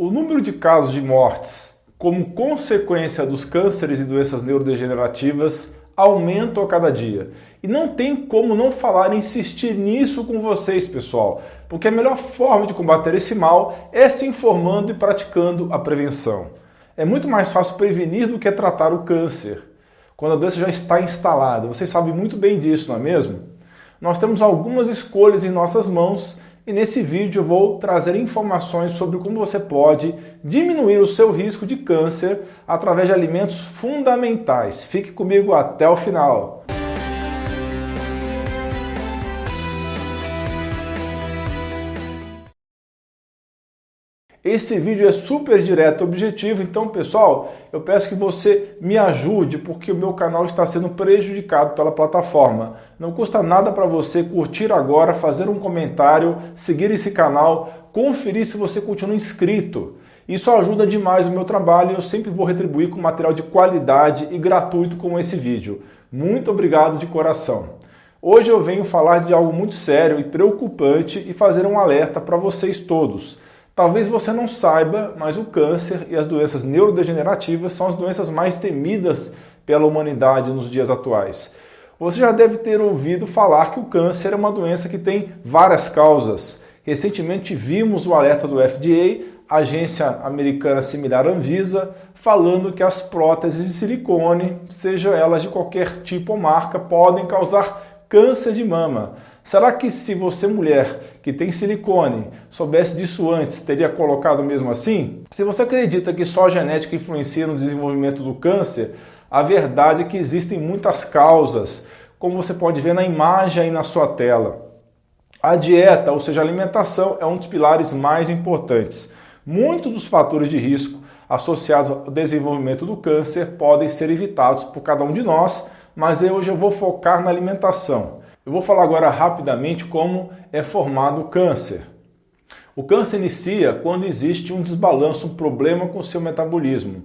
O número de casos de mortes como consequência dos cânceres e doenças neurodegenerativas aumenta a cada dia. E não tem como não falar e insistir nisso com vocês, pessoal, porque a melhor forma de combater esse mal é se informando e praticando a prevenção. É muito mais fácil prevenir do que tratar o câncer, quando a doença já está instalada. Vocês sabem muito bem disso, não é mesmo? Nós temos algumas escolhas em nossas mãos e nesse vídeo eu vou trazer informações sobre como você pode diminuir o seu risco de câncer através de alimentos fundamentais. Fique comigo até o final. Esse vídeo é super direto e objetivo, então pessoal, eu peço que você me ajude porque o meu canal está sendo prejudicado pela plataforma. Não custa nada para você curtir agora, fazer um comentário, seguir esse canal, conferir se você continua inscrito. Isso ajuda demais o meu trabalho e eu sempre vou retribuir com material de qualidade e gratuito como esse vídeo. Muito obrigado de coração. Hoje eu venho falar de algo muito sério e preocupante e fazer um alerta para vocês todos. Talvez você não saiba, mas o câncer e as doenças neurodegenerativas são as doenças mais temidas pela humanidade nos dias atuais. Você já deve ter ouvido falar que o câncer é uma doença que tem várias causas. Recentemente vimos o alerta do FDA, agência americana similar Anvisa, falando que as próteses de silicone, sejam elas de qualquer tipo ou marca, podem causar câncer de mama. Será que se você, mulher que tem silicone, soubesse disso antes, teria colocado mesmo assim? Se você acredita que só a genética influencia no desenvolvimento do câncer, a verdade é que existem muitas causas, como você pode ver na imagem aí na sua tela. A dieta, ou seja, a alimentação, é um dos pilares mais importantes. Muitos dos fatores de risco associados ao desenvolvimento do câncer podem ser evitados por cada um de nós, mas hoje eu vou focar na alimentação. Eu vou falar agora rapidamente como é formado o câncer. O câncer inicia quando existe um desbalanço, um problema com o seu metabolismo.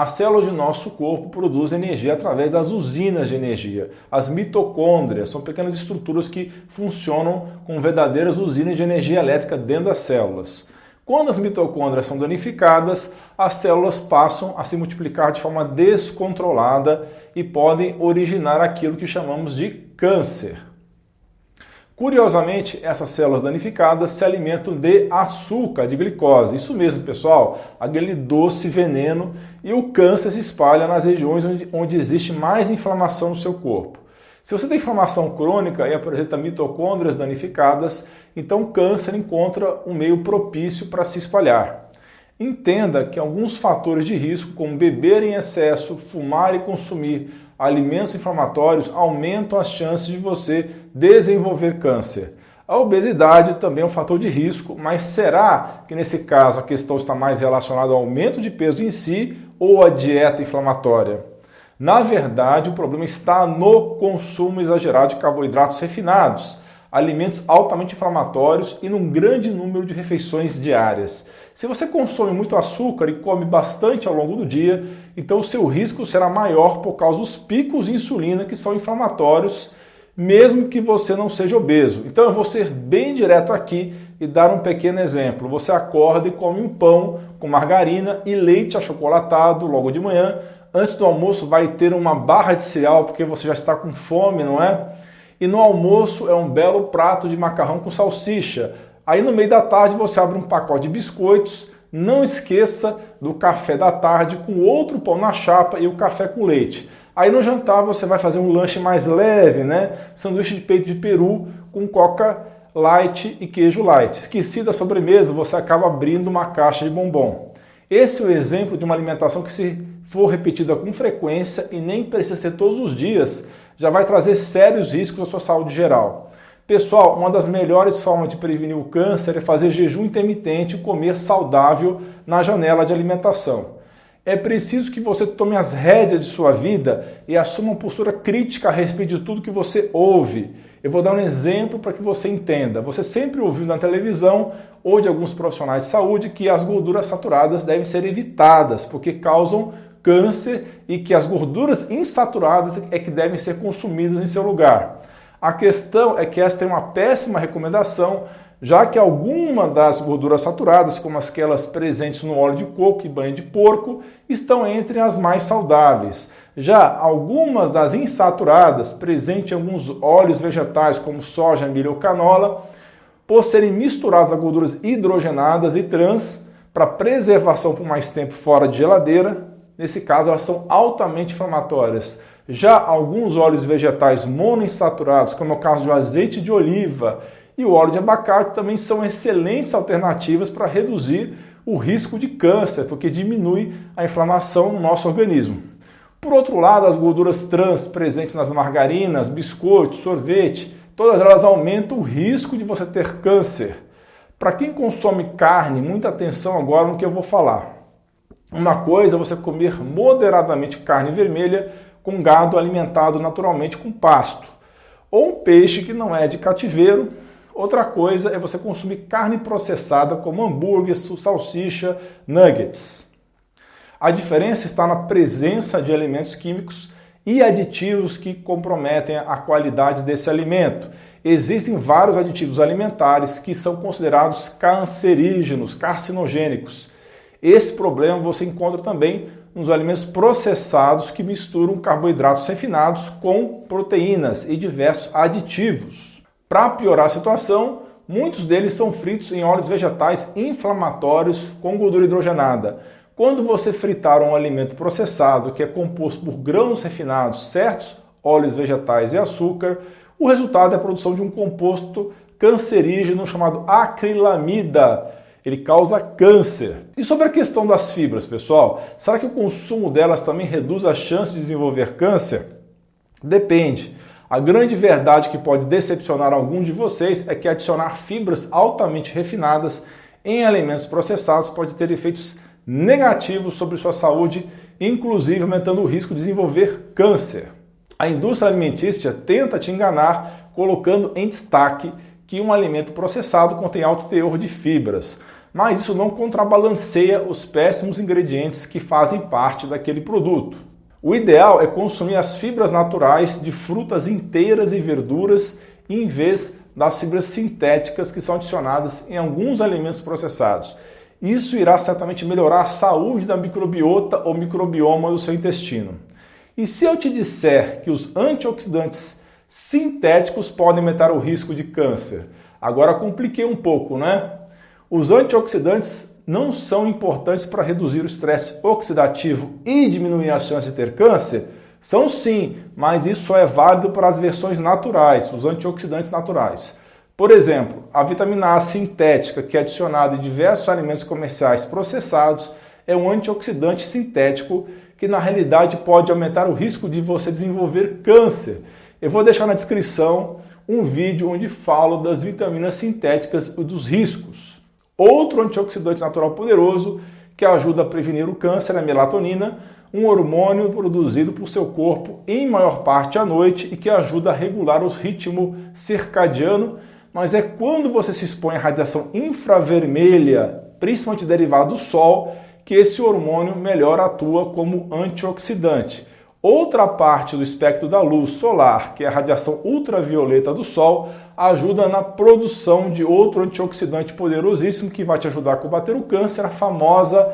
As células do nosso corpo produzem energia através das usinas de energia. As mitocôndrias são pequenas estruturas que funcionam como verdadeiras usinas de energia elétrica dentro das células. Quando as mitocôndrias são danificadas, as células passam a se multiplicar de forma descontrolada e podem originar aquilo que chamamos de câncer. Curiosamente, essas células danificadas se alimentam de açúcar, de glicose. Isso mesmo, pessoal, aquele doce veneno e o câncer se espalha nas regiões onde, onde existe mais inflamação no seu corpo. Se você tem inflamação crônica e apresenta mitocôndrias danificadas, então o câncer encontra um meio propício para se espalhar. Entenda que alguns fatores de risco, como beber em excesso, fumar e consumir alimentos inflamatórios, aumentam as chances de você desenvolver câncer. A obesidade também é um fator de risco, mas será que nesse caso a questão está mais relacionada ao aumento de peso em si ou à dieta inflamatória? Na verdade, o problema está no consumo exagerado de carboidratos refinados, alimentos altamente inflamatórios e num grande número de refeições diárias. Se você consome muito açúcar e come bastante ao longo do dia, então o seu risco será maior por causa dos picos de insulina que são inflamatórios mesmo que você não seja obeso. Então eu vou ser bem direto aqui e dar um pequeno exemplo. Você acorda e come um pão com margarina e leite achocolatado logo de manhã. Antes do almoço vai ter uma barra de cereal porque você já está com fome, não é? E no almoço é um belo prato de macarrão com salsicha. Aí no meio da tarde você abre um pacote de biscoitos. Não esqueça do café da tarde com outro pão na chapa e o café com leite. Aí no jantar você vai fazer um lanche mais leve, né? Sanduíche de peito de peru com coca light e queijo light. Esqueci da sobremesa, você acaba abrindo uma caixa de bombom. Esse é o exemplo de uma alimentação que se for repetida com frequência e nem precisa ser todos os dias, já vai trazer sérios riscos à sua saúde geral. Pessoal, uma das melhores formas de prevenir o câncer é fazer jejum intermitente e comer saudável na janela de alimentação. É preciso que você tome as rédeas de sua vida e assuma uma postura crítica a respeito de tudo que você ouve. Eu vou dar um exemplo para que você entenda. Você sempre ouviu na televisão ou de alguns profissionais de saúde que as gorduras saturadas devem ser evitadas porque causam câncer e que as gorduras insaturadas é que devem ser consumidas em seu lugar. A questão é que esta é uma péssima recomendação, já que algumas das gorduras saturadas, como aquelas presentes no óleo de coco e banho de porco, estão entre as mais saudáveis. Já algumas das insaturadas, presentes em alguns óleos vegetais, como soja, milho ou canola, por serem misturadas a gorduras hidrogenadas e trans para preservação por mais tempo fora de geladeira, nesse caso elas são altamente inflamatórias. Já alguns óleos vegetais monoinsaturados, como é o caso do azeite de oliva e o óleo de abacate, também são excelentes alternativas para reduzir o risco de câncer, porque diminui a inflamação no nosso organismo. Por outro lado, as gorduras trans presentes nas margarinas, biscoitos, sorvete, todas elas aumentam o risco de você ter câncer. Para quem consome carne, muita atenção agora no que eu vou falar. Uma coisa é você comer moderadamente carne vermelha com gado alimentado naturalmente com pasto, ou um peixe que não é de cativeiro. Outra coisa é você consumir carne processada como hambúrguer, salsicha, nuggets. A diferença está na presença de elementos químicos e aditivos que comprometem a qualidade desse alimento. Existem vários aditivos alimentares que são considerados cancerígenos, carcinogênicos. Esse problema você encontra também nos alimentos processados que misturam carboidratos refinados com proteínas e diversos aditivos. Para piorar a situação, muitos deles são fritos em óleos vegetais inflamatórios com gordura hidrogenada. Quando você fritar um alimento processado que é composto por grãos refinados, certos óleos vegetais e açúcar, o resultado é a produção de um composto cancerígeno chamado acrilamida. Ele causa câncer. E sobre a questão das fibras, pessoal, será que o consumo delas também reduz a chance de desenvolver câncer? Depende. A grande verdade que pode decepcionar algum de vocês é que adicionar fibras altamente refinadas em alimentos processados pode ter efeitos negativos sobre sua saúde, inclusive aumentando o risco de desenvolver câncer. A indústria alimentícia tenta te enganar colocando em destaque que um alimento processado contém alto teor de fibras, mas isso não contrabalanceia os péssimos ingredientes que fazem parte daquele produto. O ideal é consumir as fibras naturais de frutas inteiras e verduras em vez das fibras sintéticas que são adicionadas em alguns alimentos processados. Isso irá certamente melhorar a saúde da microbiota ou microbioma do seu intestino. E se eu te disser que os antioxidantes sintéticos podem aumentar o risco de câncer? Agora compliquei um pouco, né? Os antioxidantes não são importantes para reduzir o estresse oxidativo e diminuir as chances de ter câncer? São sim, mas isso só é válido para as versões naturais, os antioxidantes naturais. Por exemplo, a vitamina A sintética, que é adicionada em diversos alimentos comerciais processados, é um antioxidante sintético que na realidade pode aumentar o risco de você desenvolver câncer. Eu vou deixar na descrição um vídeo onde falo das vitaminas sintéticas e dos riscos. Outro antioxidante natural poderoso que ajuda a prevenir o câncer é a melatonina, um hormônio produzido por seu corpo em maior parte à noite e que ajuda a regular o ritmo circadiano mas é quando você se expõe à radiação infravermelha, principalmente derivada do sol, que esse hormônio melhor atua como antioxidante. Outra parte do espectro da luz solar, que é a radiação ultravioleta do sol, ajuda na produção de outro antioxidante poderosíssimo que vai te ajudar a combater o câncer, a famosa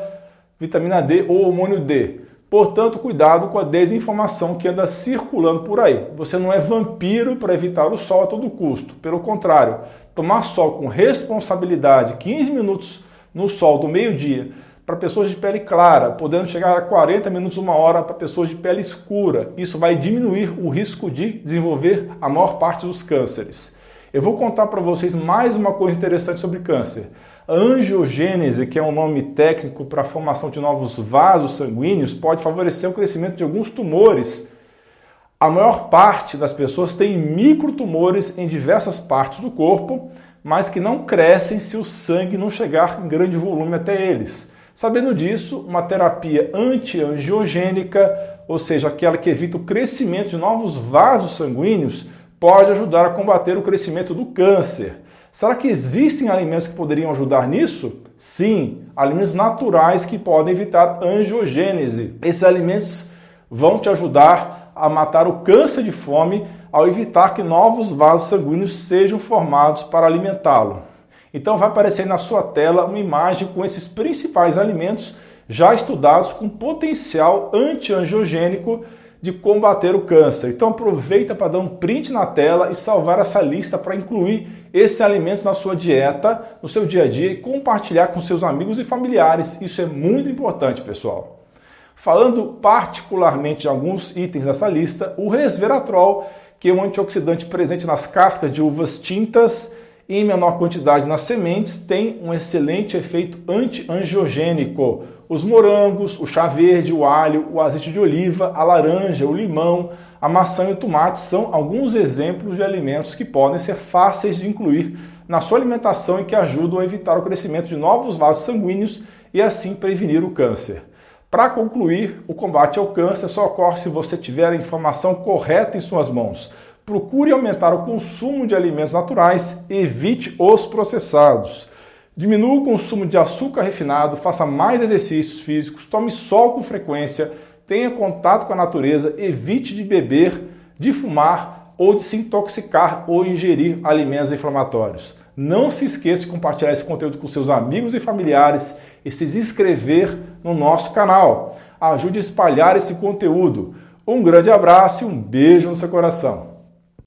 vitamina D ou hormônio D. Portanto, cuidado com a desinformação que anda circulando por aí. Você não é vampiro para evitar o sol a todo custo. Pelo contrário, tomar sol com responsabilidade, 15 minutos no sol do meio-dia, para pessoas de pele clara, podendo chegar a 40 minutos, uma hora para pessoas de pele escura. Isso vai diminuir o risco de desenvolver a maior parte dos cânceres. Eu vou contar para vocês mais uma coisa interessante sobre câncer. A angiogênese, que é um nome técnico para a formação de novos vasos sanguíneos, pode favorecer o crescimento de alguns tumores. A maior parte das pessoas tem microtumores em diversas partes do corpo, mas que não crescem se o sangue não chegar em grande volume até eles. Sabendo disso, uma terapia antiangiogênica, ou seja, aquela que evita o crescimento de novos vasos sanguíneos, pode ajudar a combater o crescimento do câncer. Será que existem alimentos que poderiam ajudar nisso? Sim, alimentos naturais que podem evitar angiogênese. Esses alimentos vão te ajudar a matar o câncer de fome ao evitar que novos vasos sanguíneos sejam formados para alimentá-lo. Então vai aparecer na sua tela uma imagem com esses principais alimentos já estudados com potencial antiangiogênico de combater o câncer. Então aproveita para dar um print na tela e salvar essa lista para incluir esses alimentos na sua dieta, no seu dia a dia e compartilhar com seus amigos e familiares. Isso é muito importante, pessoal. Falando particularmente de alguns itens dessa lista, o resveratrol, que é um antioxidante presente nas cascas de uvas tintas em menor quantidade nas sementes, tem um excelente efeito antiangiogênico os morangos, o chá verde, o alho, o azeite de oliva, a laranja, o limão, a maçã e o tomate são alguns exemplos de alimentos que podem ser fáceis de incluir na sua alimentação e que ajudam a evitar o crescimento de novos vasos sanguíneos e assim prevenir o câncer. Para concluir, o combate ao câncer só ocorre se você tiver a informação correta em suas mãos. Procure aumentar o consumo de alimentos naturais, evite os processados. Diminua o consumo de açúcar refinado, faça mais exercícios físicos, tome sol com frequência, tenha contato com a natureza, evite de beber, de fumar ou de se intoxicar ou ingerir alimentos inflamatórios. Não se esqueça de compartilhar esse conteúdo com seus amigos e familiares e se inscrever no nosso canal. Ajude a espalhar esse conteúdo. Um grande abraço e um beijo no seu coração.